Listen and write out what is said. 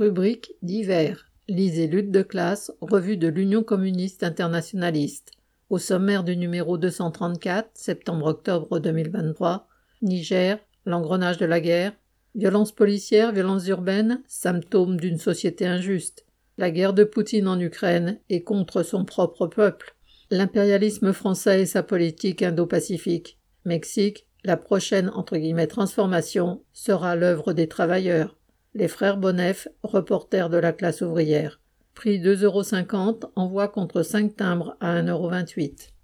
Rubrique divers. Lisez Lutte de classe, revue de l'Union communiste internationaliste. Au sommaire du numéro 234, septembre-octobre 2023, Niger, l'engrenage de la guerre, violences policières, violences urbaines, symptômes d'une société injuste, la guerre de Poutine en Ukraine et contre son propre peuple, l'impérialisme français et sa politique indo-pacifique, Mexique, la prochaine transformation sera l'œuvre des travailleurs. Les frères Bonnef, reporters de la classe ouvrière. Prix 2,50 euros, envoi contre 5 timbres à 1,28 euros.